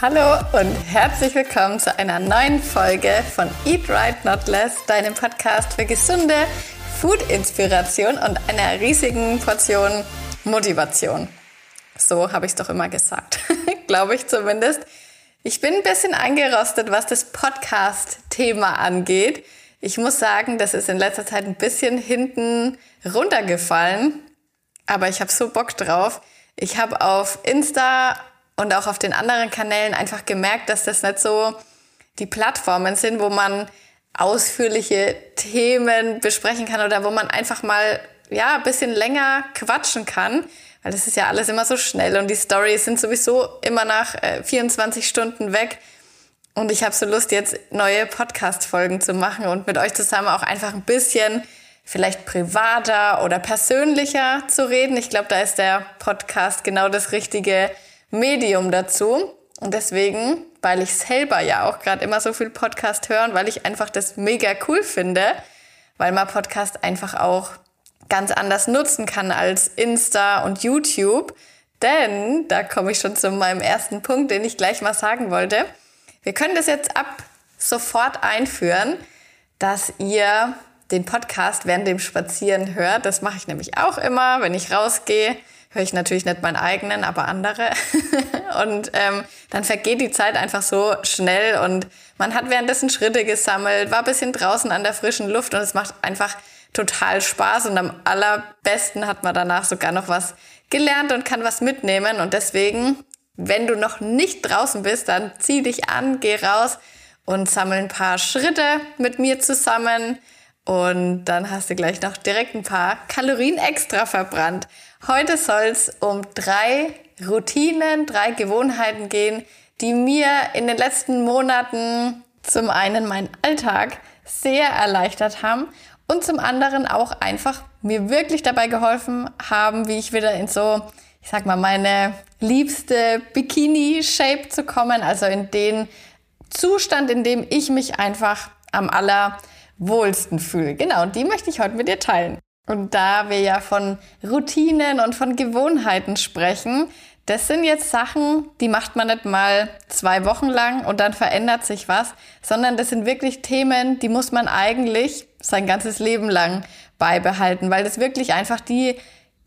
Hallo und herzlich willkommen zu einer neuen Folge von Eat Right Not Less, deinem Podcast für gesunde Food-Inspiration und einer riesigen Portion Motivation. So habe ich es doch immer gesagt, glaube ich zumindest. Ich bin ein bisschen eingerostet, was das Podcast-Thema angeht. Ich muss sagen, das ist in letzter Zeit ein bisschen hinten runtergefallen, aber ich habe so Bock drauf. Ich habe auf Insta und auch auf den anderen Kanälen einfach gemerkt, dass das nicht so die Plattformen sind, wo man ausführliche Themen besprechen kann oder wo man einfach mal ja ein bisschen länger quatschen kann, weil das ist ja alles immer so schnell und die Stories sind sowieso immer nach äh, 24 Stunden weg. Und ich habe so Lust, jetzt neue Podcast-Folgen zu machen und mit euch zusammen auch einfach ein bisschen vielleicht privater oder persönlicher zu reden. Ich glaube, da ist der Podcast genau das richtige Medium dazu. Und deswegen, weil ich selber ja auch gerade immer so viel Podcast höre und weil ich einfach das mega cool finde, weil man Podcast einfach auch ganz anders nutzen kann als Insta und YouTube. Denn, da komme ich schon zu meinem ersten Punkt, den ich gleich mal sagen wollte. Wir können das jetzt ab sofort einführen, dass ihr den Podcast während dem Spazieren hört. Das mache ich nämlich auch immer, wenn ich rausgehe höre ich natürlich nicht meinen eigenen, aber andere. und ähm, dann vergeht die Zeit einfach so schnell und man hat währenddessen Schritte gesammelt, war ein bisschen draußen an der frischen Luft und es macht einfach total Spaß und am allerbesten hat man danach sogar noch was gelernt und kann was mitnehmen und deswegen, wenn du noch nicht draußen bist, dann zieh dich an, geh raus und sammel ein paar Schritte mit mir zusammen und dann hast du gleich noch direkt ein paar Kalorien extra verbrannt. Heute soll es um drei Routinen, drei Gewohnheiten gehen, die mir in den letzten Monaten zum einen meinen Alltag sehr erleichtert haben und zum anderen auch einfach mir wirklich dabei geholfen haben, wie ich wieder in so, ich sag mal, meine liebste Bikini-Shape zu kommen, also in den Zustand, in dem ich mich einfach am aller wohlsten fühle. Genau, und die möchte ich heute mit dir teilen. Und da wir ja von Routinen und von Gewohnheiten sprechen, das sind jetzt Sachen, die macht man nicht mal zwei Wochen lang und dann verändert sich was, sondern das sind wirklich Themen, die muss man eigentlich sein ganzes Leben lang beibehalten, weil das wirklich einfach die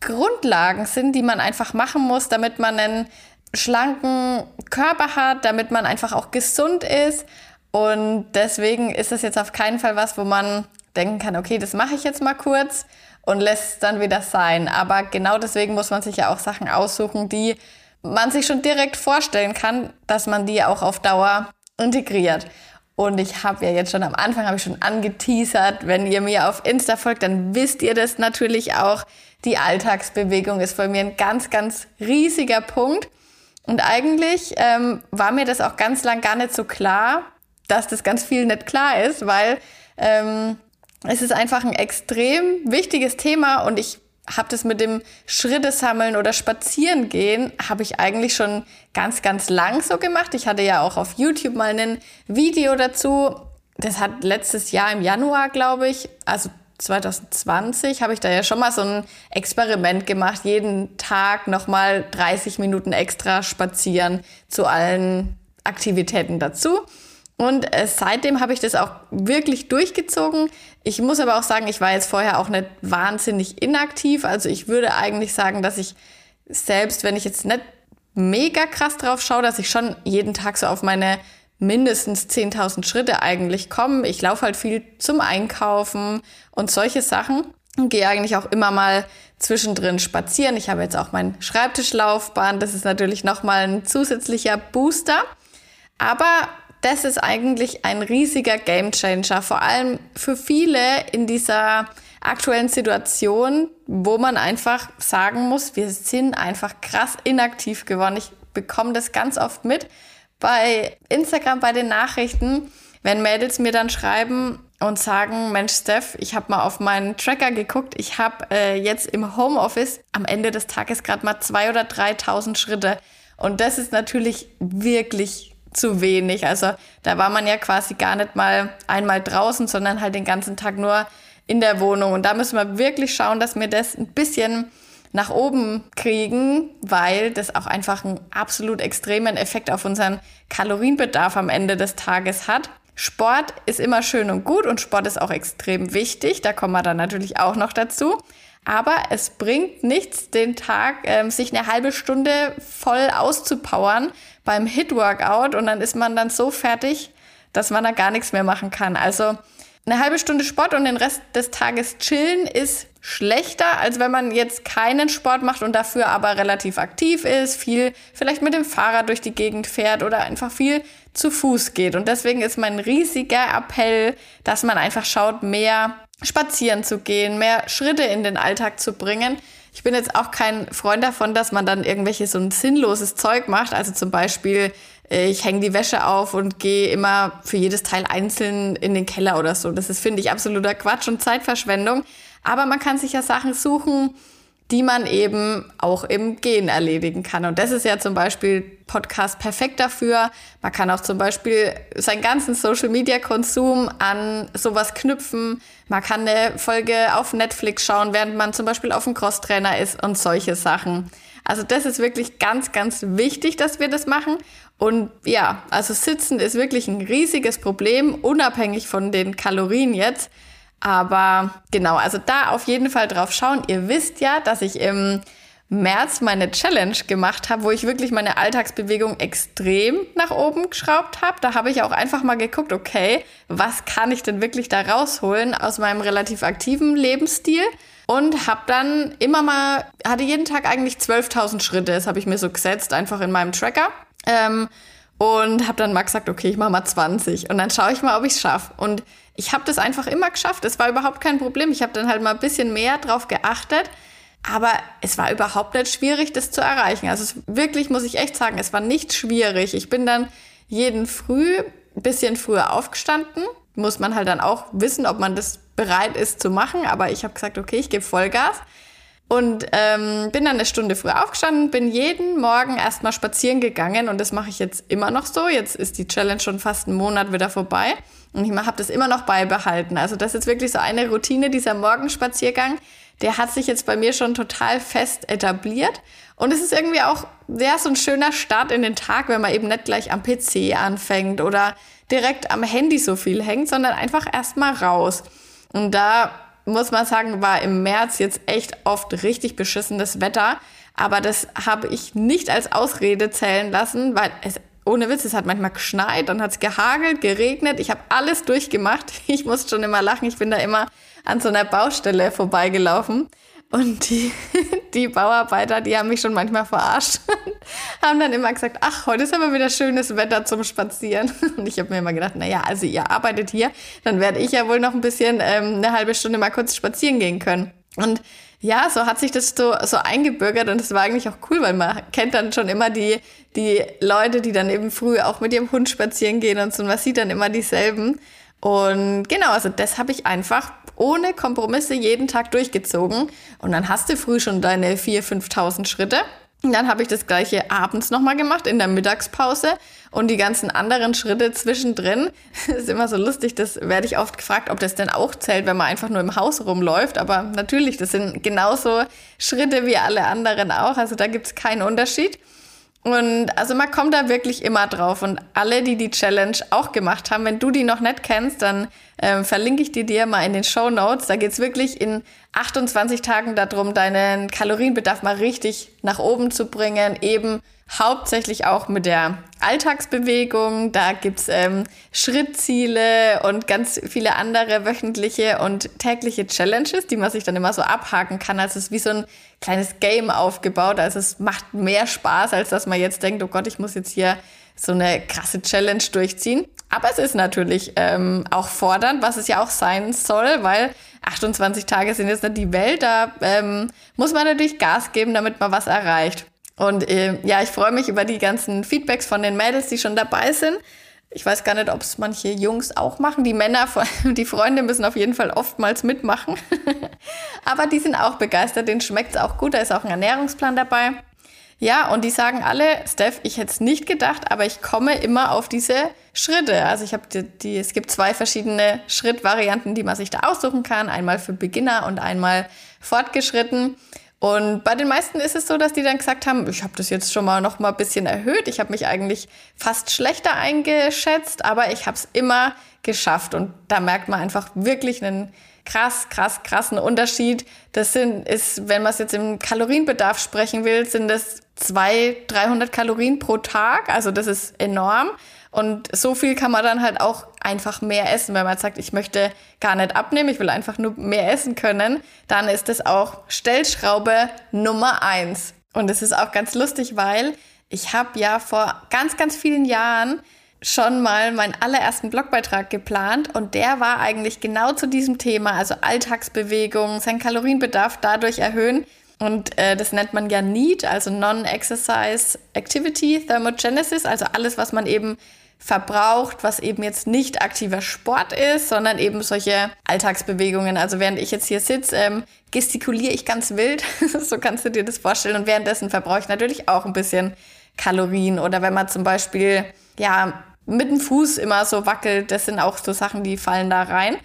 Grundlagen sind, die man einfach machen muss, damit man einen schlanken Körper hat, damit man einfach auch gesund ist. Und deswegen ist es jetzt auf keinen Fall was, wo man denken kann, okay, das mache ich jetzt mal kurz und lässt es dann wieder sein. Aber genau deswegen muss man sich ja auch Sachen aussuchen, die man sich schon direkt vorstellen kann, dass man die auch auf Dauer integriert. Und ich habe ja jetzt schon am Anfang habe ich schon angeteasert, wenn ihr mir auf Insta folgt, dann wisst ihr das natürlich auch. Die Alltagsbewegung ist bei mir ein ganz, ganz riesiger Punkt. Und eigentlich ähm, war mir das auch ganz lang gar nicht so klar, dass das ganz viel nicht klar ist, weil ähm, es ist einfach ein extrem wichtiges Thema und ich habe das mit dem Schritte sammeln oder spazieren gehen, habe ich eigentlich schon ganz, ganz lang so gemacht. Ich hatte ja auch auf YouTube mal ein Video dazu. Das hat letztes Jahr im Januar, glaube ich, also 2020, habe ich da ja schon mal so ein Experiment gemacht. Jeden Tag nochmal 30 Minuten extra spazieren zu allen Aktivitäten dazu. Und äh, seitdem habe ich das auch wirklich durchgezogen. Ich muss aber auch sagen, ich war jetzt vorher auch nicht wahnsinnig inaktiv. Also ich würde eigentlich sagen, dass ich selbst, wenn ich jetzt nicht mega krass drauf schaue, dass ich schon jeden Tag so auf meine mindestens 10.000 Schritte eigentlich komme. Ich laufe halt viel zum Einkaufen und solche Sachen und gehe eigentlich auch immer mal zwischendrin spazieren. Ich habe jetzt auch mein Schreibtischlaufbahn. Das ist natürlich nochmal ein zusätzlicher Booster. Aber das ist eigentlich ein riesiger Gamechanger, vor allem für viele in dieser aktuellen Situation, wo man einfach sagen muss, wir sind einfach krass inaktiv geworden. Ich bekomme das ganz oft mit bei Instagram, bei den Nachrichten, wenn Mädels mir dann schreiben und sagen, Mensch, Steph, ich habe mal auf meinen Tracker geguckt, ich habe äh, jetzt im Homeoffice am Ende des Tages gerade mal zwei oder 3.000 Schritte. Und das ist natürlich wirklich zu wenig. Also da war man ja quasi gar nicht mal einmal draußen, sondern halt den ganzen Tag nur in der Wohnung. Und da müssen wir wirklich schauen, dass wir das ein bisschen nach oben kriegen, weil das auch einfach einen absolut extremen Effekt auf unseren Kalorienbedarf am Ende des Tages hat. Sport ist immer schön und gut und Sport ist auch extrem wichtig. Da kommen wir dann natürlich auch noch dazu. Aber es bringt nichts, den Tag ähm, sich eine halbe Stunde voll auszupowern beim Hit-Workout und dann ist man dann so fertig, dass man da gar nichts mehr machen kann. Also eine halbe Stunde Sport und den Rest des Tages chillen ist schlechter, als wenn man jetzt keinen Sport macht und dafür aber relativ aktiv ist, viel vielleicht mit dem Fahrrad durch die Gegend fährt oder einfach viel zu Fuß geht. Und deswegen ist mein riesiger Appell, dass man einfach schaut, mehr spazieren zu gehen, mehr Schritte in den Alltag zu bringen. Ich bin jetzt auch kein Freund davon, dass man dann irgendwelche so ein sinnloses Zeug macht. Also zum Beispiel äh, ich hänge die Wäsche auf und gehe immer für jedes Teil einzeln in den Keller oder so. Das ist, finde ich, absoluter Quatsch und Zeitverschwendung. Aber man kann sich ja Sachen suchen, die man eben auch im Gehen erledigen kann. Und das ist ja zum Beispiel Podcast perfekt dafür. Man kann auch zum Beispiel seinen ganzen Social-Media-Konsum an sowas knüpfen. Man kann eine Folge auf Netflix schauen, während man zum Beispiel auf dem Crosstrainer ist und solche Sachen. Also das ist wirklich ganz, ganz wichtig, dass wir das machen. Und ja, also Sitzen ist wirklich ein riesiges Problem, unabhängig von den Kalorien jetzt. Aber genau, also da auf jeden Fall drauf schauen. Ihr wisst ja, dass ich im März meine Challenge gemacht habe, wo ich wirklich meine Alltagsbewegung extrem nach oben geschraubt habe. Da habe ich auch einfach mal geguckt, okay, was kann ich denn wirklich da rausholen aus meinem relativ aktiven Lebensstil? Und habe dann immer mal, hatte jeden Tag eigentlich 12.000 Schritte, das habe ich mir so gesetzt, einfach in meinem Tracker. Ähm, und habe dann mal gesagt, okay, ich mache mal 20 und dann schaue ich mal, ob ich es schaffe. Und ich habe das einfach immer geschafft. Es war überhaupt kein Problem. Ich habe dann halt mal ein bisschen mehr drauf geachtet. Aber es war überhaupt nicht schwierig, das zu erreichen. Also es, wirklich muss ich echt sagen, es war nicht schwierig. Ich bin dann jeden Früh ein bisschen früher aufgestanden. Muss man halt dann auch wissen, ob man das bereit ist zu machen. Aber ich habe gesagt, okay, ich gebe Vollgas. Und ähm, bin dann eine Stunde früher aufgestanden, bin jeden Morgen erstmal spazieren gegangen und das mache ich jetzt immer noch so. Jetzt ist die Challenge schon fast einen Monat wieder vorbei und ich habe das immer noch beibehalten. Also das ist wirklich so eine Routine, dieser Morgenspaziergang, der hat sich jetzt bei mir schon total fest etabliert. Und es ist irgendwie auch ja, so ein schöner Start in den Tag, wenn man eben nicht gleich am PC anfängt oder direkt am Handy so viel hängt, sondern einfach erstmal raus. Und da muss man sagen, war im März jetzt echt oft richtig beschissenes Wetter. Aber das habe ich nicht als Ausrede zählen lassen, weil es ohne Witz, es hat manchmal geschneit, dann hat es gehagelt, geregnet. Ich habe alles durchgemacht. Ich musste schon immer lachen. Ich bin da immer an so einer Baustelle vorbeigelaufen. Und die, die Bauarbeiter, die haben mich schon manchmal verarscht. haben dann immer gesagt, ach, heute ist aber wieder schönes Wetter zum Spazieren. Und ich habe mir immer gedacht, naja, also ihr arbeitet hier, dann werde ich ja wohl noch ein bisschen ähm, eine halbe Stunde mal kurz spazieren gehen können. Und ja, so hat sich das so, so eingebürgert und es war eigentlich auch cool, weil man kennt dann schon immer die, die Leute, die dann eben früh auch mit ihrem Hund spazieren gehen und so, und man sieht dann immer dieselben. Und genau, also das habe ich einfach ohne Kompromisse jeden Tag durchgezogen. Und dann hast du früh schon deine 4.000, 5.000 Schritte. Und dann habe ich das gleiche abends nochmal gemacht in der Mittagspause und die ganzen anderen Schritte zwischendrin. Das ist immer so lustig, das werde ich oft gefragt, ob das denn auch zählt, wenn man einfach nur im Haus rumläuft. Aber natürlich, das sind genauso Schritte wie alle anderen auch. Also da gibt es keinen Unterschied. Und also man kommt da wirklich immer drauf. Und alle, die die Challenge auch gemacht haben, wenn du die noch nicht kennst, dann äh, verlinke ich die dir mal in den Show Notes. Da geht's wirklich in 28 Tagen darum, deinen Kalorienbedarf mal richtig nach oben zu bringen. Eben hauptsächlich auch mit der Alltagsbewegung. Da gibt's ähm, Schrittziele und ganz viele andere wöchentliche und tägliche Challenges, die man sich dann immer so abhaken kann. Also es ist wie so ein kleines Game aufgebaut. Also es macht mehr Spaß, als dass man jetzt denkt, oh Gott, ich muss jetzt hier so eine krasse Challenge durchziehen. Aber es ist natürlich ähm, auch fordernd, was es ja auch sein soll, weil 28 Tage sind jetzt nicht die Welt. Da ähm, muss man natürlich Gas geben, damit man was erreicht. Und äh, ja, ich freue mich über die ganzen Feedbacks von den Mädels, die schon dabei sind. Ich weiß gar nicht, ob es manche Jungs auch machen. Die Männer, die Freunde müssen auf jeden Fall oftmals mitmachen. Aber die sind auch begeistert, denen schmeckt es auch gut. Da ist auch ein Ernährungsplan dabei. Ja, und die sagen alle, Steph, ich hätte es nicht gedacht, aber ich komme immer auf diese Schritte. Also ich habe die, die, es gibt zwei verschiedene Schrittvarianten, die man sich da aussuchen kann. Einmal für Beginner und einmal fortgeschritten. Und bei den meisten ist es so, dass die dann gesagt haben, ich habe das jetzt schon mal noch mal ein bisschen erhöht. Ich habe mich eigentlich fast schlechter eingeschätzt, aber ich habe es immer geschafft. Und da merkt man einfach wirklich einen krass, krass, krassen Unterschied. Das sind, ist, wenn man es jetzt im Kalorienbedarf sprechen will, sind das 200, 300 Kalorien pro Tag. Also das ist enorm. Und so viel kann man dann halt auch einfach mehr essen. Wenn man sagt, ich möchte gar nicht abnehmen, ich will einfach nur mehr essen können, dann ist das auch Stellschraube Nummer eins. Und es ist auch ganz lustig, weil ich habe ja vor ganz, ganz vielen Jahren schon mal meinen allerersten Blogbeitrag geplant und der war eigentlich genau zu diesem Thema, also Alltagsbewegung, seinen Kalorienbedarf dadurch erhöhen. Und äh, das nennt man ja NEAT, also Non-Exercise Activity Thermogenesis, also alles, was man eben verbraucht, was eben jetzt nicht aktiver Sport ist, sondern eben solche Alltagsbewegungen. Also während ich jetzt hier sitze, ähm, gestikuliere ich ganz wild, so kannst du dir das vorstellen. Und währenddessen verbrauche ich natürlich auch ein bisschen Kalorien. Oder wenn man zum Beispiel, ja, mit dem Fuß immer so wackelt. Das sind auch so Sachen, die fallen da rein.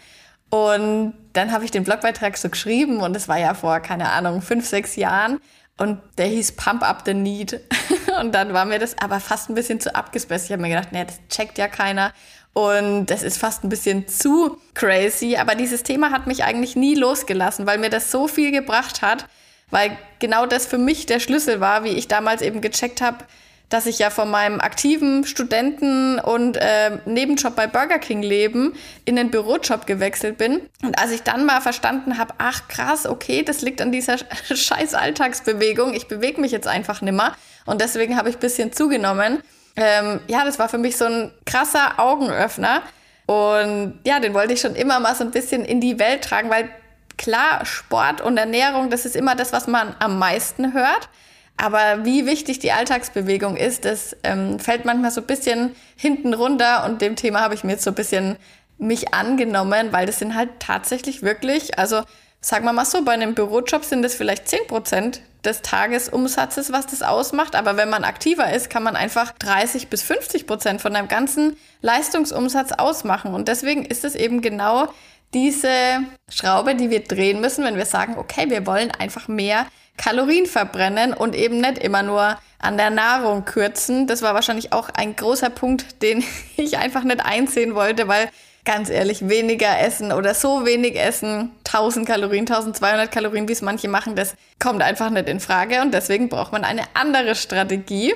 Und dann habe ich den Blogbeitrag so geschrieben und es war ja vor, keine Ahnung, fünf, sechs Jahren. Und der hieß Pump Up the Need. und dann war mir das aber fast ein bisschen zu abgespaced. Ich habe mir gedacht, nee, das checkt ja keiner. Und das ist fast ein bisschen zu crazy. Aber dieses Thema hat mich eigentlich nie losgelassen, weil mir das so viel gebracht hat. Weil genau das für mich der Schlüssel war, wie ich damals eben gecheckt habe, dass ich ja von meinem aktiven Studenten- und äh, Nebenjob bei Burger King leben in den Bürojob gewechselt bin. Und als ich dann mal verstanden habe, ach krass, okay, das liegt an dieser scheiß Alltagsbewegung, ich bewege mich jetzt einfach nimmer und deswegen habe ich bisschen zugenommen. Ähm, ja, das war für mich so ein krasser Augenöffner und ja, den wollte ich schon immer mal so ein bisschen in die Welt tragen, weil klar, Sport und Ernährung, das ist immer das, was man am meisten hört. Aber wie wichtig die Alltagsbewegung ist, das ähm, fällt manchmal so ein bisschen hinten runter und dem Thema habe ich mir jetzt so ein bisschen mich angenommen, weil das sind halt tatsächlich wirklich, also sagen wir mal so, bei einem Bürojob sind das vielleicht 10 Prozent des Tagesumsatzes, was das ausmacht. Aber wenn man aktiver ist, kann man einfach 30 bis 50 Prozent von einem ganzen Leistungsumsatz ausmachen. Und deswegen ist es eben genau diese Schraube, die wir drehen müssen, wenn wir sagen, okay, wir wollen einfach mehr Kalorien verbrennen und eben nicht immer nur an der Nahrung kürzen. Das war wahrscheinlich auch ein großer Punkt, den ich einfach nicht einsehen wollte, weil ganz ehrlich, weniger essen oder so wenig essen, 1000 Kalorien, 1200 Kalorien, wie es manche machen, das kommt einfach nicht in Frage und deswegen braucht man eine andere Strategie.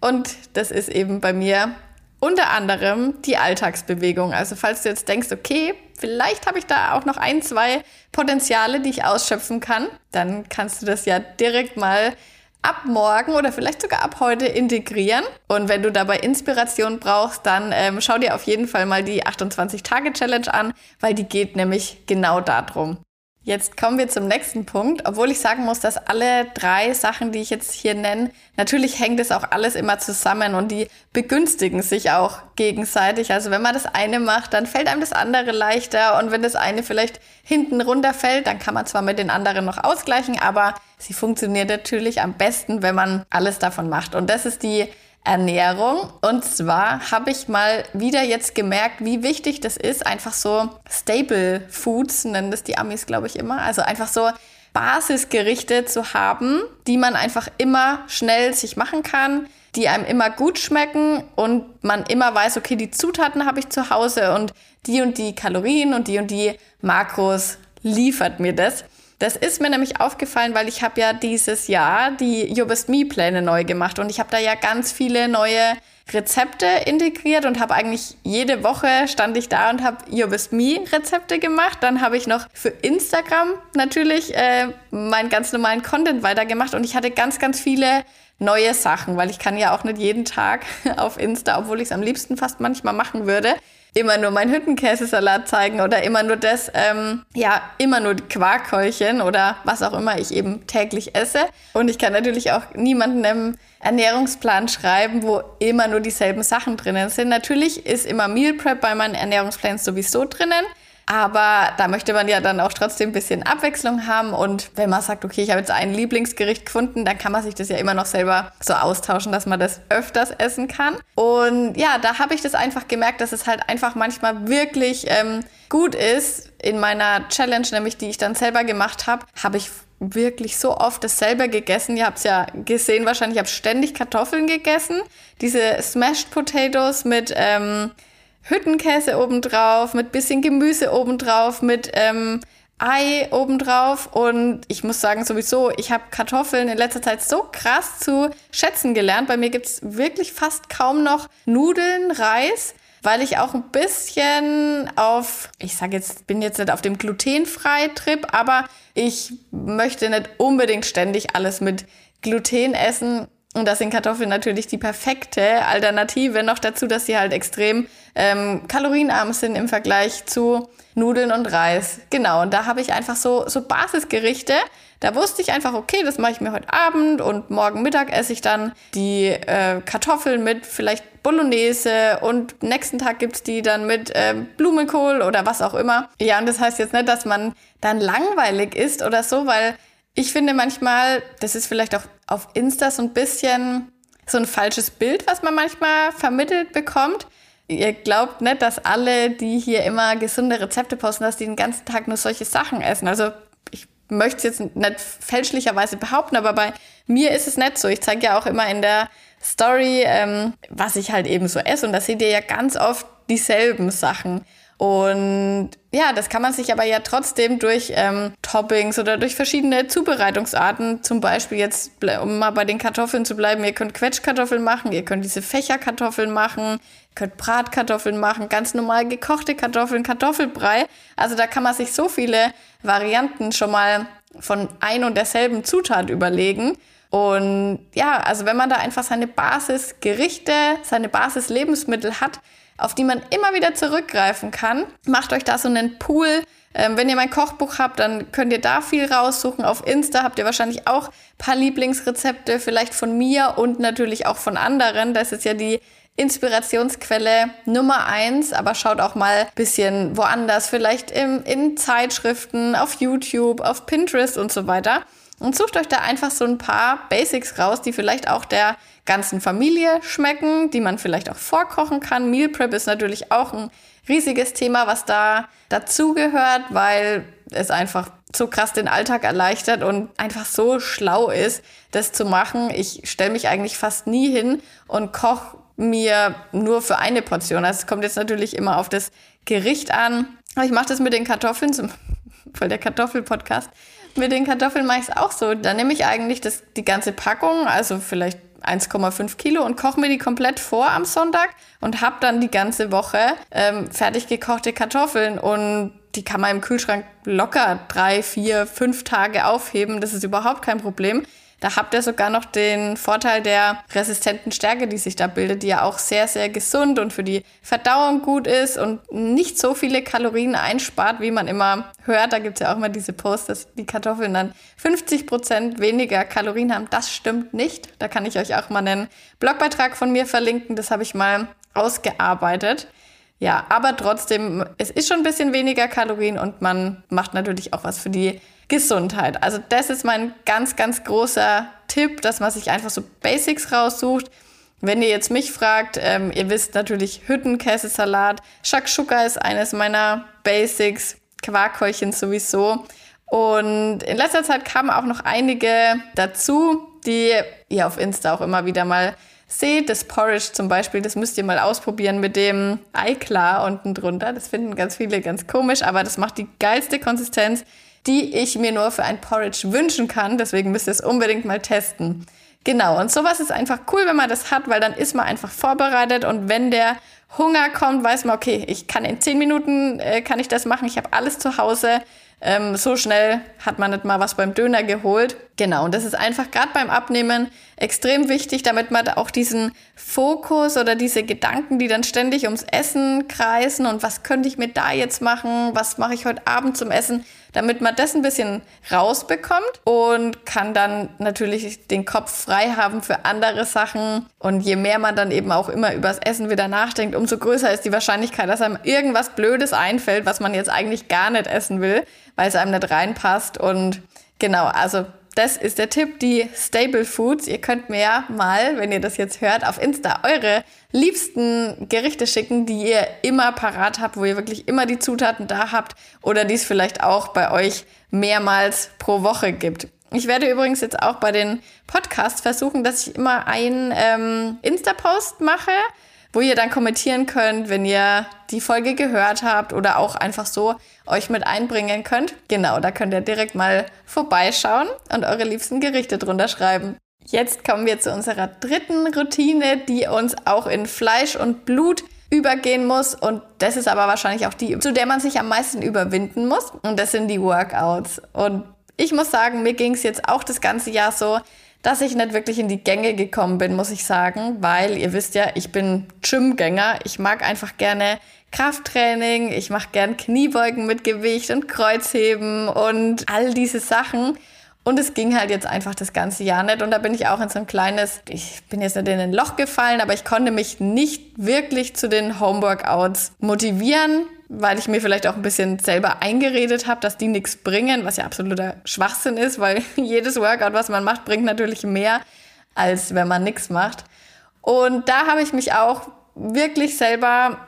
Und das ist eben bei mir unter anderem die Alltagsbewegung. Also falls du jetzt denkst, okay, vielleicht habe ich da auch noch ein, zwei Potenziale, die ich ausschöpfen kann, dann kannst du das ja direkt mal ab morgen oder vielleicht sogar ab heute integrieren. Und wenn du dabei Inspiration brauchst, dann ähm, schau dir auf jeden Fall mal die 28-Tage-Challenge an, weil die geht nämlich genau darum. Jetzt kommen wir zum nächsten Punkt, obwohl ich sagen muss, dass alle drei Sachen, die ich jetzt hier nenne, natürlich hängt es auch alles immer zusammen und die begünstigen sich auch gegenseitig. Also wenn man das eine macht, dann fällt einem das andere leichter und wenn das eine vielleicht hinten runterfällt, dann kann man zwar mit den anderen noch ausgleichen, aber sie funktioniert natürlich am besten, wenn man alles davon macht. Und das ist die Ernährung. Und zwar habe ich mal wieder jetzt gemerkt, wie wichtig das ist, einfach so Staple Foods, nennen das die Amis, glaube ich, immer. Also einfach so Basisgerichte zu haben, die man einfach immer schnell sich machen kann, die einem immer gut schmecken und man immer weiß, okay, die Zutaten habe ich zu Hause und die und die Kalorien und die und die Makros liefert mir das. Das ist mir nämlich aufgefallen, weil ich habe ja dieses Jahr die You Best Me Pläne neu gemacht und ich habe da ja ganz viele neue Rezepte integriert und habe eigentlich jede Woche stand ich da und habe You Best Me Rezepte gemacht. Dann habe ich noch für Instagram natürlich äh, meinen ganz normalen Content weitergemacht und ich hatte ganz, ganz viele neue Sachen, weil ich kann ja auch nicht jeden Tag auf Insta, obwohl ich es am liebsten fast manchmal machen würde, immer nur meinen Hüttenkäsesalat zeigen oder immer nur das, ähm, ja, immer nur Quarkhäulchen oder was auch immer ich eben täglich esse. Und ich kann natürlich auch niemanden im Ernährungsplan schreiben, wo immer nur dieselben Sachen drinnen sind. Natürlich ist immer Meal Prep bei meinen Ernährungsplänen sowieso drinnen. Aber da möchte man ja dann auch trotzdem ein bisschen Abwechslung haben. Und wenn man sagt, okay, ich habe jetzt ein Lieblingsgericht gefunden, dann kann man sich das ja immer noch selber so austauschen, dass man das öfters essen kann. Und ja, da habe ich das einfach gemerkt, dass es halt einfach manchmal wirklich ähm, gut ist. In meiner Challenge, nämlich die ich dann selber gemacht habe, habe ich wirklich so oft dasselbe gegessen. Ihr habt es ja gesehen, wahrscheinlich, ich habe ständig Kartoffeln gegessen. Diese Smashed Potatoes mit ähm, Hüttenkäse obendrauf, mit bisschen Gemüse obendrauf, mit ähm, Ei obendrauf. Und ich muss sagen, sowieso, ich habe Kartoffeln in letzter Zeit so krass zu schätzen gelernt. Bei mir gibt's wirklich fast kaum noch Nudeln, Reis weil ich auch ein bisschen auf, ich sage jetzt, bin jetzt nicht auf dem glutenfrei Trip, aber ich möchte nicht unbedingt ständig alles mit Gluten essen. Und das sind Kartoffeln natürlich die perfekte Alternative. Noch dazu, dass sie halt extrem ähm, kalorienarm sind im Vergleich zu Nudeln und Reis. Genau, und da habe ich einfach so, so Basisgerichte. Da wusste ich einfach, okay, das mache ich mir heute Abend und morgen Mittag esse ich dann die äh, Kartoffeln mit vielleicht Bolognese und nächsten Tag gibt's die dann mit äh, Blumenkohl oder was auch immer. Ja, und das heißt jetzt nicht, dass man dann langweilig ist oder so, weil ich finde manchmal, das ist vielleicht auch auf Insta so ein bisschen so ein falsches Bild, was man manchmal vermittelt bekommt ihr glaubt nicht, dass alle, die hier immer gesunde Rezepte posten, dass die den ganzen Tag nur solche Sachen essen. Also ich möchte es jetzt nicht fälschlicherweise behaupten, aber bei mir ist es nicht so. Ich zeige ja auch immer in der Story, ähm, was ich halt eben so esse. Und da seht ihr ja ganz oft dieselben Sachen. Und ja, das kann man sich aber ja trotzdem durch ähm, Toppings oder durch verschiedene Zubereitungsarten, zum Beispiel jetzt, um mal bei den Kartoffeln zu bleiben, ihr könnt Quetschkartoffeln machen, ihr könnt diese Fächerkartoffeln machen, ihr könnt Bratkartoffeln machen, ganz normal gekochte Kartoffeln, Kartoffelbrei. Also da kann man sich so viele Varianten schon mal von ein und derselben Zutat überlegen. Und ja, also wenn man da einfach seine Basisgerichte, seine Basislebensmittel hat, auf die man immer wieder zurückgreifen kann. Macht euch da so einen Pool. Ähm, wenn ihr mein Kochbuch habt, dann könnt ihr da viel raussuchen. Auf Insta habt ihr wahrscheinlich auch ein paar Lieblingsrezepte, vielleicht von mir und natürlich auch von anderen. Das ist ja die Inspirationsquelle Nummer eins, aber schaut auch mal ein bisschen woanders, vielleicht im, in Zeitschriften, auf YouTube, auf Pinterest und so weiter. Und sucht euch da einfach so ein paar Basics raus, die vielleicht auch der ganzen Familie schmecken, die man vielleicht auch vorkochen kann. Meal Prep ist natürlich auch ein riesiges Thema, was da dazugehört, weil es einfach so krass den Alltag erleichtert und einfach so schlau ist, das zu machen. Ich stelle mich eigentlich fast nie hin und koche mir nur für eine Portion. Also es kommt jetzt natürlich immer auf das Gericht an. Ich mache das mit den Kartoffeln, voll der Kartoffelpodcast. Mit den Kartoffeln mache ich es auch so. Da nehme ich eigentlich das, die ganze Packung, also vielleicht 1,5 Kilo und koche mir die komplett vor am Sonntag und habe dann die ganze Woche ähm, fertig gekochte Kartoffeln und die kann man im Kühlschrank locker drei, vier, fünf Tage aufheben. Das ist überhaupt kein Problem. Da habt ihr sogar noch den Vorteil der resistenten Stärke, die sich da bildet, die ja auch sehr, sehr gesund und für die Verdauung gut ist und nicht so viele Kalorien einspart, wie man immer hört. Da gibt's ja auch immer diese Posts, dass die Kartoffeln dann 50 Prozent weniger Kalorien haben. Das stimmt nicht. Da kann ich euch auch mal einen Blogbeitrag von mir verlinken. Das habe ich mal ausgearbeitet. Ja, aber trotzdem, es ist schon ein bisschen weniger Kalorien und man macht natürlich auch was für die Gesundheit. Also das ist mein ganz, ganz großer Tipp, dass man sich einfach so Basics raussucht. Wenn ihr jetzt mich fragt, ähm, ihr wisst natürlich Hüttenkäsesalat, Shakshuka ist eines meiner Basics, Quarkhäulchen sowieso. Und in letzter Zeit kamen auch noch einige dazu, die ihr auf Insta auch immer wieder mal seht. Das Porridge zum Beispiel, das müsst ihr mal ausprobieren mit dem Eiklar unten drunter. Das finden ganz viele ganz komisch, aber das macht die geilste Konsistenz die ich mir nur für ein Porridge wünschen kann. Deswegen müsst ihr es unbedingt mal testen. Genau, und sowas ist einfach cool, wenn man das hat, weil dann ist man einfach vorbereitet und wenn der Hunger kommt, weiß man, okay, ich kann in zehn Minuten, äh, kann ich das machen, ich habe alles zu Hause. Ähm, so schnell hat man nicht mal was beim Döner geholt. Genau, und das ist einfach gerade beim Abnehmen extrem wichtig, damit man da auch diesen Fokus oder diese Gedanken, die dann ständig ums Essen kreisen und was könnte ich mir da jetzt machen, was mache ich heute Abend zum Essen, damit man das ein bisschen rausbekommt und kann dann natürlich den Kopf frei haben für andere Sachen. Und je mehr man dann eben auch immer übers Essen wieder nachdenkt, umso größer ist die Wahrscheinlichkeit, dass einem irgendwas Blödes einfällt, was man jetzt eigentlich gar nicht essen will, weil es einem nicht reinpasst. Und genau, also das ist der Tipp, die Stable Foods. Ihr könnt mir ja mal, wenn ihr das jetzt hört, auf Insta eure liebsten Gerichte schicken, die ihr immer parat habt, wo ihr wirklich immer die Zutaten da habt oder die es vielleicht auch bei euch mehrmals pro Woche gibt. Ich werde übrigens jetzt auch bei den Podcasts versuchen, dass ich immer einen ähm, Insta-Post mache, wo ihr dann kommentieren könnt, wenn ihr die Folge gehört habt oder auch einfach so euch mit einbringen könnt. Genau, da könnt ihr direkt mal vorbeischauen und eure liebsten Gerichte drunter schreiben. Jetzt kommen wir zu unserer dritten Routine, die uns auch in Fleisch und Blut übergehen muss. Und das ist aber wahrscheinlich auch die, zu der man sich am meisten überwinden muss. Und das sind die Workouts. Und ich muss sagen, mir ging es jetzt auch das ganze Jahr so, dass ich nicht wirklich in die Gänge gekommen bin, muss ich sagen, weil ihr wisst ja, ich bin Gymgänger. Ich mag einfach gerne Krafttraining, ich mache gern Kniebeugen mit Gewicht und Kreuzheben und all diese Sachen. Und es ging halt jetzt einfach das ganze Jahr nicht. Und da bin ich auch in so ein kleines, ich bin jetzt nicht in ein Loch gefallen, aber ich konnte mich nicht wirklich zu den Homeworkouts motivieren, weil ich mir vielleicht auch ein bisschen selber eingeredet habe, dass die nichts bringen, was ja absoluter Schwachsinn ist, weil jedes Workout, was man macht, bringt natürlich mehr, als wenn man nichts macht. Und da habe ich mich auch wirklich selber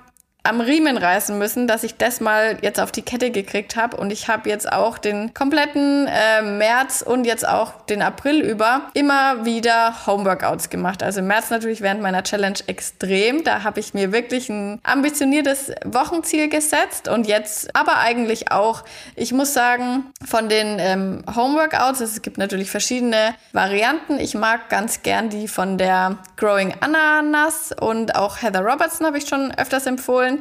am Riemen reißen müssen, dass ich das mal jetzt auf die Kette gekriegt habe. Und ich habe jetzt auch den kompletten äh, März und jetzt auch den April über immer wieder Homeworkouts gemacht. Also im März natürlich während meiner Challenge extrem. Da habe ich mir wirklich ein ambitioniertes Wochenziel gesetzt. Und jetzt aber eigentlich auch, ich muss sagen, von den ähm, Homeworkouts, es gibt natürlich verschiedene Varianten. Ich mag ganz gern die von der Growing Ananas und auch Heather Robertson habe ich schon öfters empfohlen.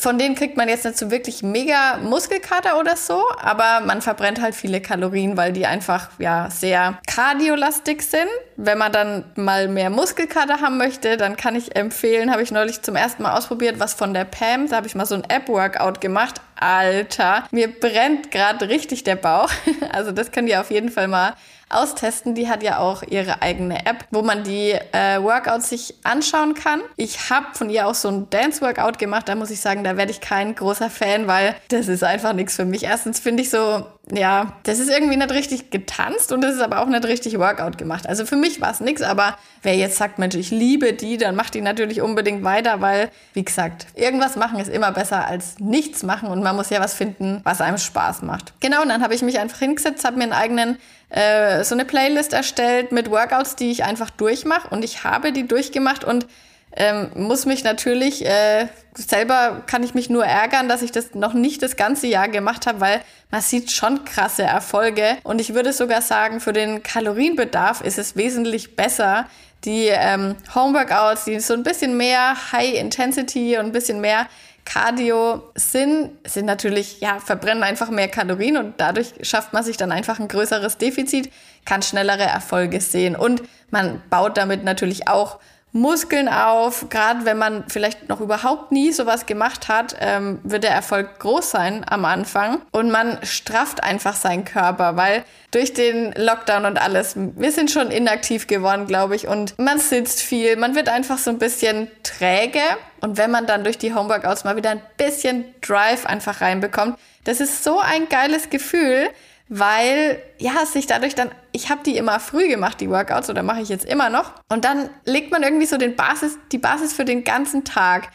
Von denen kriegt man jetzt nicht so wirklich mega Muskelkater oder so, aber man verbrennt halt viele Kalorien, weil die einfach ja sehr kardiolastig sind. Wenn man dann mal mehr Muskelkater haben möchte, dann kann ich empfehlen, habe ich neulich zum ersten Mal ausprobiert, was von der Pam, da habe ich mal so ein App-Workout gemacht. Alter, mir brennt gerade richtig der Bauch. Also das könnt ihr auf jeden Fall mal austesten. Die hat ja auch ihre eigene App, wo man die äh, Workouts sich anschauen kann. Ich habe von ihr auch so ein Dance-Workout gemacht. Da muss ich sagen, da werde ich kein großer Fan, weil das ist einfach nichts für mich. Erstens finde ich so, ja, das ist irgendwie nicht richtig getanzt und das ist aber auch nicht richtig Workout gemacht. Also für mich war es nichts, aber wer jetzt sagt, Mensch, ich liebe die, dann macht die natürlich unbedingt weiter, weil, wie gesagt, irgendwas machen ist immer besser als nichts machen und man muss ja was finden, was einem Spaß macht. Genau, und dann habe ich mich einfach hingesetzt, habe mir einen eigenen äh, so eine Playlist erstellt mit Workouts, die ich einfach durchmache. Und ich habe die durchgemacht und ähm, muss mich natürlich, äh, selber kann ich mich nur ärgern, dass ich das noch nicht das ganze Jahr gemacht habe, weil man sieht schon krasse Erfolge. Und ich würde sogar sagen, für den Kalorienbedarf ist es wesentlich besser, die ähm, Homeworkouts, die so ein bisschen mehr High Intensity und ein bisschen mehr Cardio sind, sind natürlich, ja, verbrennen einfach mehr Kalorien und dadurch schafft man sich dann einfach ein größeres Defizit, kann schnellere Erfolge sehen und man baut damit natürlich auch Muskeln auf. Gerade wenn man vielleicht noch überhaupt nie sowas gemacht hat, ähm, wird der Erfolg groß sein am Anfang. Und man strafft einfach seinen Körper, weil durch den Lockdown und alles, wir sind schon inaktiv geworden, glaube ich. Und man sitzt viel, man wird einfach so ein bisschen träge. Und wenn man dann durch die Homeworkouts mal wieder ein bisschen Drive einfach reinbekommt, das ist so ein geiles Gefühl weil ja, sich dadurch dann, ich habe die immer früh gemacht, die Workouts, oder mache ich jetzt immer noch. Und dann legt man irgendwie so den Basis, die Basis für den ganzen Tag.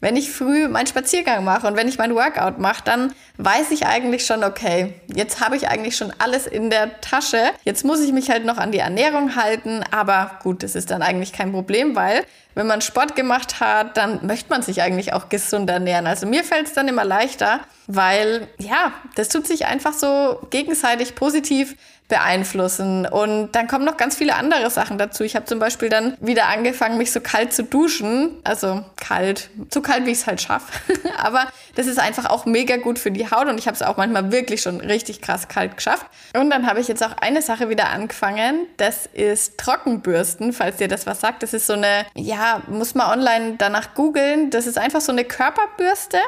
Wenn ich früh meinen Spaziergang mache und wenn ich mein Workout mache, dann weiß ich eigentlich schon, okay, jetzt habe ich eigentlich schon alles in der Tasche. Jetzt muss ich mich halt noch an die Ernährung halten. Aber gut, das ist dann eigentlich kein Problem, weil wenn man Sport gemacht hat, dann möchte man sich eigentlich auch gesund ernähren. Also mir fällt es dann immer leichter, weil ja, das tut sich einfach so gegenseitig positiv beeinflussen. Und dann kommen noch ganz viele andere Sachen dazu. Ich habe zum Beispiel dann wieder angefangen, mich so kalt zu duschen. Also kalt, so kalt, wie ich es halt schaffe. Aber das ist einfach auch mega gut für die Haut und ich habe es auch manchmal wirklich schon richtig krass kalt geschafft. Und dann habe ich jetzt auch eine Sache wieder angefangen. Das ist Trockenbürsten, falls dir das was sagt. Das ist so eine, ja, muss man online danach googeln. Das ist einfach so eine Körperbürste.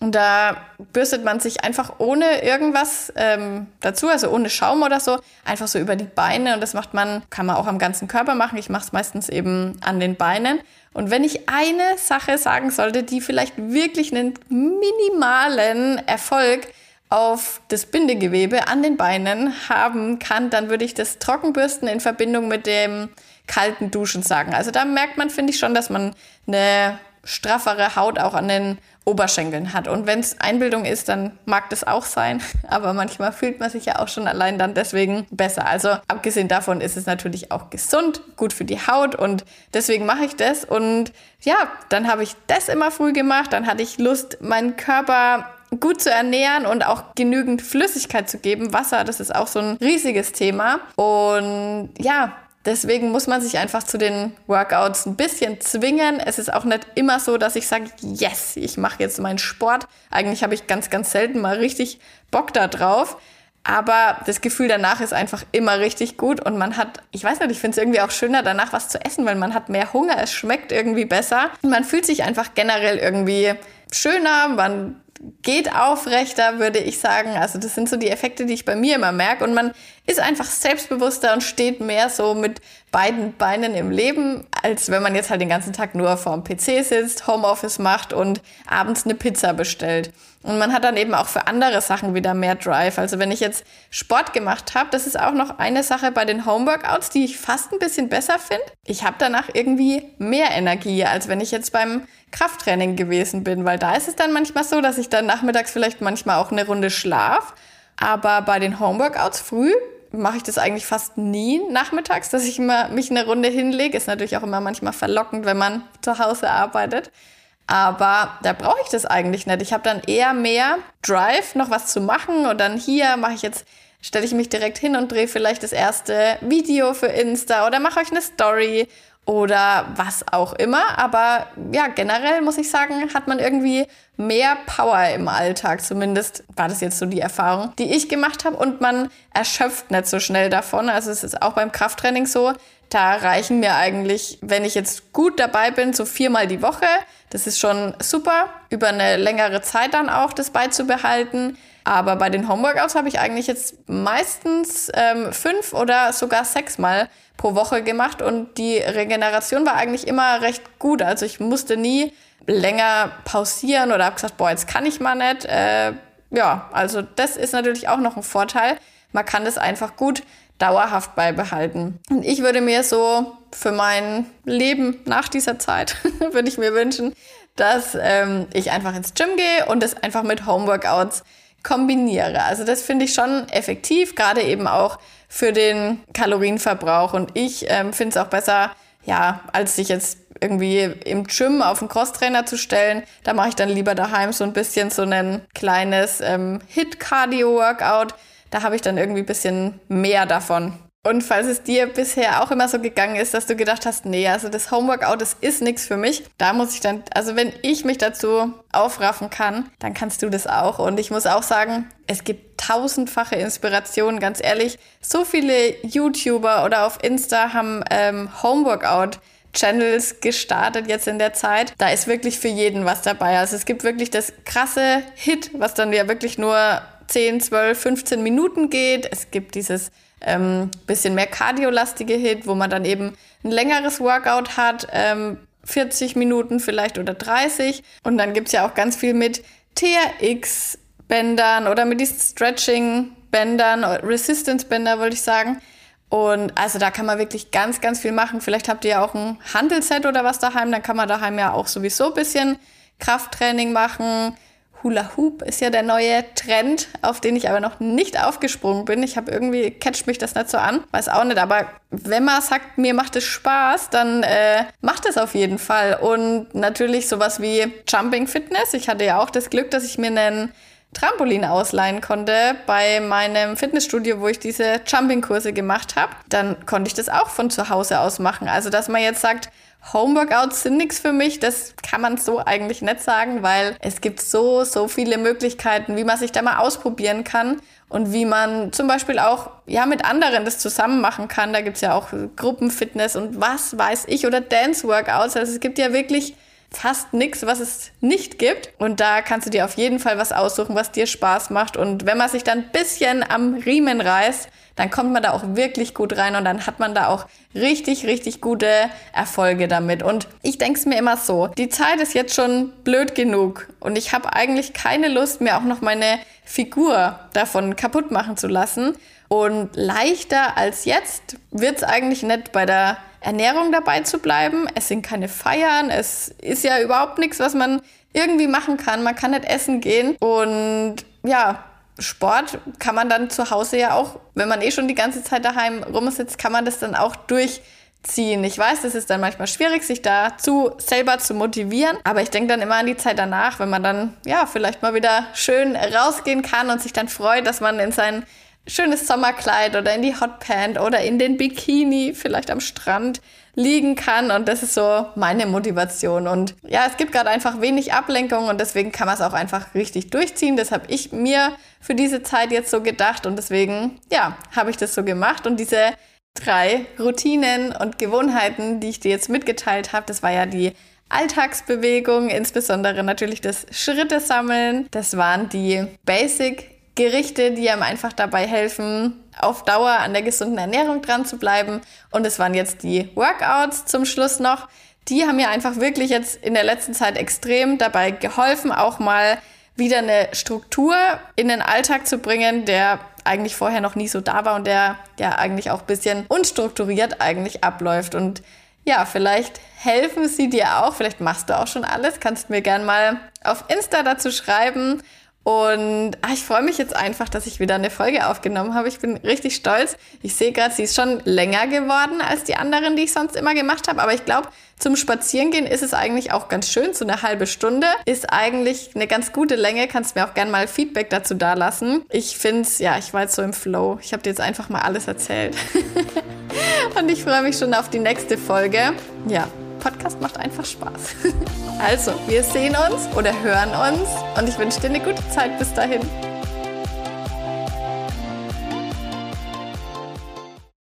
Und da bürstet man sich einfach ohne irgendwas ähm, dazu, also ohne Schaum oder so, einfach so über die Beine. Und das macht man, kann man auch am ganzen Körper machen. Ich mache es meistens eben an den Beinen. Und wenn ich eine Sache sagen sollte, die vielleicht wirklich einen minimalen Erfolg auf das Bindegewebe an den Beinen haben kann, dann würde ich das Trockenbürsten in Verbindung mit dem kalten Duschen sagen. Also da merkt man, finde ich schon, dass man eine straffere Haut auch an den Oberschenkeln hat. Und wenn es Einbildung ist, dann mag das auch sein. Aber manchmal fühlt man sich ja auch schon allein dann deswegen besser. Also abgesehen davon ist es natürlich auch gesund, gut für die Haut und deswegen mache ich das. Und ja, dann habe ich das immer früh gemacht. Dann hatte ich Lust, meinen Körper gut zu ernähren und auch genügend Flüssigkeit zu geben. Wasser, das ist auch so ein riesiges Thema. Und ja, Deswegen muss man sich einfach zu den Workouts ein bisschen zwingen. Es ist auch nicht immer so, dass ich sage, yes, ich mache jetzt meinen Sport. Eigentlich habe ich ganz, ganz selten mal richtig Bock da drauf. Aber das Gefühl danach ist einfach immer richtig gut und man hat, ich weiß nicht, ich finde es irgendwie auch schöner, danach was zu essen, weil man hat mehr Hunger, es schmeckt irgendwie besser. Und man fühlt sich einfach generell irgendwie schöner, man geht aufrechter, würde ich sagen. Also das sind so die Effekte, die ich bei mir immer merke. Und man ist einfach selbstbewusster und steht mehr so mit beiden Beinen im Leben, als wenn man jetzt halt den ganzen Tag nur vorm PC sitzt, Homeoffice macht und abends eine Pizza bestellt. Und man hat dann eben auch für andere Sachen wieder mehr Drive. Also wenn ich jetzt Sport gemacht habe, das ist auch noch eine Sache bei den Homeworkouts, die ich fast ein bisschen besser finde. Ich habe danach irgendwie mehr Energie, als wenn ich jetzt beim Krafttraining gewesen bin, weil da ist es dann manchmal so, dass ich dann nachmittags vielleicht manchmal auch eine Runde schlaf. Aber bei den Homeworkouts früh mache ich das eigentlich fast nie nachmittags, dass ich immer mich eine Runde hinlege. Ist natürlich auch immer manchmal verlockend, wenn man zu Hause arbeitet. Aber da brauche ich das eigentlich nicht. Ich habe dann eher mehr Drive, noch was zu machen. Und dann hier mache ich jetzt, stelle ich mich direkt hin und drehe vielleicht das erste Video für Insta oder mache euch eine Story oder was auch immer. Aber ja, generell muss ich sagen, hat man irgendwie mehr Power im Alltag. Zumindest war das jetzt so die Erfahrung, die ich gemacht habe. Und man erschöpft nicht so schnell davon. Also es ist auch beim Krafttraining so. Da reichen mir eigentlich, wenn ich jetzt gut dabei bin, so viermal die Woche. Das ist schon super, über eine längere Zeit dann auch das beizubehalten. Aber bei den Homeworkouts habe ich eigentlich jetzt meistens ähm, fünf oder sogar sechsmal pro Woche gemacht und die Regeneration war eigentlich immer recht gut. Also ich musste nie länger pausieren oder habe gesagt, boah, jetzt kann ich mal nicht. Äh, ja, also das ist natürlich auch noch ein Vorteil. Man kann das einfach gut dauerhaft beibehalten. Und ich würde mir so für mein Leben nach dieser Zeit, würde ich mir wünschen, dass ähm, ich einfach ins Gym gehe und das einfach mit Homeworkouts kombiniere. Also das finde ich schon effektiv, gerade eben auch für den Kalorienverbrauch. Und ich ähm, finde es auch besser, ja, als sich jetzt irgendwie im Gym auf den Crosstrainer zu stellen. Da mache ich dann lieber daheim so ein bisschen so ein kleines ähm, Hit-Cardio-Workout. Da habe ich dann irgendwie ein bisschen mehr davon. Und falls es dir bisher auch immer so gegangen ist, dass du gedacht hast, nee, also das Homeworkout, das ist nichts für mich, da muss ich dann, also wenn ich mich dazu aufraffen kann, dann kannst du das auch. Und ich muss auch sagen, es gibt tausendfache Inspirationen, ganz ehrlich. So viele YouTuber oder auf Insta haben ähm, Homeworkout Channels gestartet jetzt in der Zeit. Da ist wirklich für jeden was dabei. Also es gibt wirklich das krasse Hit, was dann ja wirklich nur 10, 12, 15 Minuten geht. Es gibt dieses ähm, bisschen mehr kardiolastige Hit, wo man dann eben ein längeres Workout hat, ähm, 40 Minuten vielleicht oder 30. Und dann gibt's ja auch ganz viel mit TRX-Bändern oder mit diesen Stretching-Bändern, Resistance-Bänder wollte ich sagen. Und also da kann man wirklich ganz, ganz viel machen. Vielleicht habt ihr ja auch ein Handelset oder was daheim, dann kann man daheim ja auch sowieso ein bisschen Krafttraining machen. Hula Hoop ist ja der neue Trend, auf den ich aber noch nicht aufgesprungen bin. Ich habe irgendwie, catcht mich das nicht so an, weiß auch nicht, aber wenn man sagt, mir macht es Spaß, dann äh, macht es auf jeden Fall. Und natürlich sowas wie Jumping Fitness. Ich hatte ja auch das Glück, dass ich mir einen Trampolin ausleihen konnte bei meinem Fitnessstudio, wo ich diese Jumping-Kurse gemacht habe. Dann konnte ich das auch von zu Hause aus machen. Also, dass man jetzt sagt, Homeworkouts sind nichts für mich, das kann man so eigentlich nicht sagen, weil es gibt so, so viele Möglichkeiten, wie man sich da mal ausprobieren kann und wie man zum Beispiel auch ja, mit anderen das zusammen machen kann. Da gibt's ja auch Gruppenfitness und was weiß ich oder Dance-Workouts. Also es gibt ja wirklich fast nichts, was es nicht gibt. Und da kannst du dir auf jeden Fall was aussuchen, was dir Spaß macht. Und wenn man sich dann ein bisschen am Riemen reißt, dann kommt man da auch wirklich gut rein und dann hat man da auch richtig, richtig gute Erfolge damit. Und ich denke es mir immer so, die Zeit ist jetzt schon blöd genug und ich habe eigentlich keine Lust, mir auch noch meine Figur davon kaputt machen zu lassen. Und leichter als jetzt wird es eigentlich nicht bei der Ernährung dabei zu bleiben. Es sind keine Feiern, es ist ja überhaupt nichts, was man irgendwie machen kann. Man kann nicht essen gehen und ja, Sport kann man dann zu Hause ja auch, wenn man eh schon die ganze Zeit daheim rumsitzt, kann man das dann auch durchziehen. Ich weiß, es ist dann manchmal schwierig, sich dazu selber zu motivieren, aber ich denke dann immer an die Zeit danach, wenn man dann ja vielleicht mal wieder schön rausgehen kann und sich dann freut, dass man in sein schönes Sommerkleid oder in die Hotpant oder in den Bikini vielleicht am Strand liegen kann. Und das ist so meine Motivation. Und ja, es gibt gerade einfach wenig Ablenkung und deswegen kann man es auch einfach richtig durchziehen. Das habe ich mir für diese Zeit jetzt so gedacht und deswegen, ja, habe ich das so gemacht. Und diese drei Routinen und Gewohnheiten, die ich dir jetzt mitgeteilt habe, das war ja die Alltagsbewegung, insbesondere natürlich das Schritte sammeln. Das waren die Basic Gerichte, die einem einfach dabei helfen, auf Dauer an der gesunden Ernährung dran zu bleiben. Und es waren jetzt die Workouts zum Schluss noch. Die haben mir einfach wirklich jetzt in der letzten Zeit extrem dabei geholfen, auch mal wieder eine Struktur in den Alltag zu bringen, der eigentlich vorher noch nie so da war und der ja eigentlich auch ein bisschen unstrukturiert eigentlich abläuft. Und ja, vielleicht helfen sie dir auch, vielleicht machst du auch schon alles, kannst mir gern mal auf Insta dazu schreiben und ach, ich freue mich jetzt einfach, dass ich wieder eine Folge aufgenommen habe. Ich bin richtig stolz. Ich sehe gerade, sie ist schon länger geworden als die anderen, die ich sonst immer gemacht habe. Aber ich glaube, zum Spazierengehen ist es eigentlich auch ganz schön. So eine halbe Stunde ist eigentlich eine ganz gute Länge. Kannst mir auch gerne mal Feedback dazu dalassen. Ich finde es, ja, ich war jetzt so im Flow. Ich habe dir jetzt einfach mal alles erzählt. Und ich freue mich schon auf die nächste Folge. Ja, Podcast macht einfach Spaß. Also, wir sehen uns oder hören uns und ich wünsche dir eine gute Zeit bis dahin.